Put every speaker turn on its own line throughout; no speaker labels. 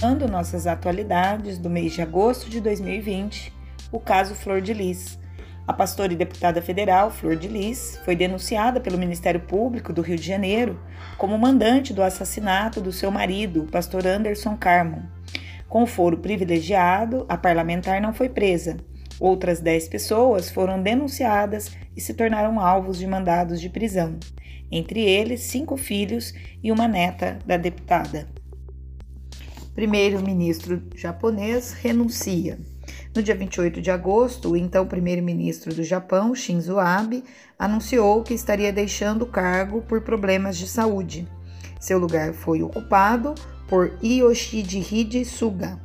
Ando nossas atualidades do mês de agosto de 2020, o caso Flor de Lis. A pastora e deputada federal Flor de Lis foi denunciada pelo Ministério Público do Rio de Janeiro como mandante do assassinato do seu marido, o pastor Anderson Carmon. Com foro privilegiado, a parlamentar não foi presa. Outras 10 pessoas foram denunciadas e se tornaram alvos de mandados de prisão, entre eles cinco filhos e uma neta da deputada primeiro-ministro japonês renuncia. No dia 28 de agosto, o então primeiro-ministro do Japão, Shinzo Abe, anunciou que estaria deixando o cargo por problemas de saúde. Seu lugar foi ocupado por Yoshihide Suga.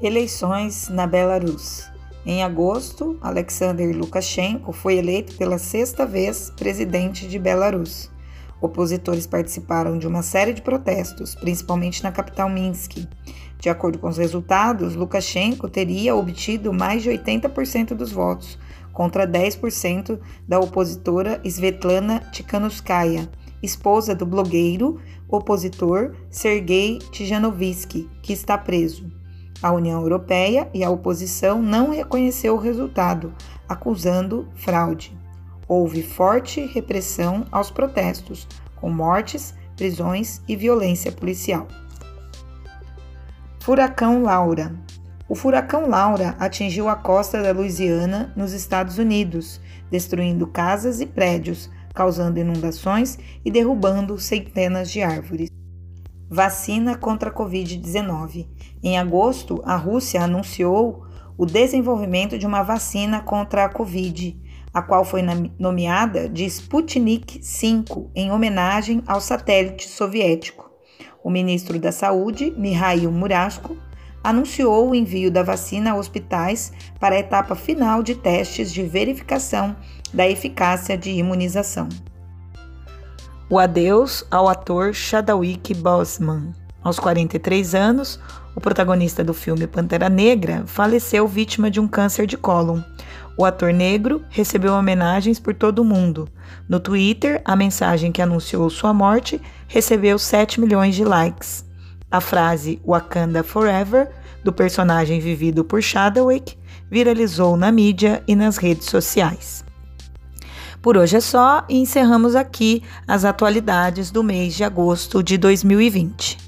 Eleições na Belarus. Em agosto, Alexander Lukashenko foi eleito pela sexta vez presidente de Belarus. Opositores participaram de uma série de protestos, principalmente na capital Minsk. De acordo com os resultados, Lukashenko teria obtido mais de 80% dos votos, contra 10% da opositora Svetlana Tikhanovskaya, esposa do blogueiro opositor Sergei Tijanovsky, que está preso. A União Europeia e a oposição não reconheceu o resultado, acusando fraude houve forte repressão aos protestos, com mortes, prisões e violência policial. Furacão Laura. O furacão Laura atingiu a costa da Louisiana, nos Estados Unidos, destruindo casas e prédios, causando inundações e derrubando centenas de árvores. Vacina contra a Covid-19. Em agosto, a Rússia anunciou o desenvolvimento de uma vacina contra a Covid a qual foi nomeada de Sputnik V em homenagem ao satélite soviético. O ministro da Saúde, Mikhail Murashko, anunciou o envio da vacina a hospitais para a etapa final de testes de verificação da eficácia de imunização. O adeus ao ator Chadwick Boseman. Aos 43 anos, o protagonista do filme Pantera Negra faleceu vítima de um câncer de cólon. O ator negro recebeu homenagens por todo o mundo. No Twitter, a mensagem que anunciou sua morte recebeu 7 milhões de likes. A frase Wakanda Forever, do personagem vivido por Chadwick, viralizou na mídia e nas redes sociais. Por hoje é só e encerramos aqui as atualidades do mês de agosto de 2020.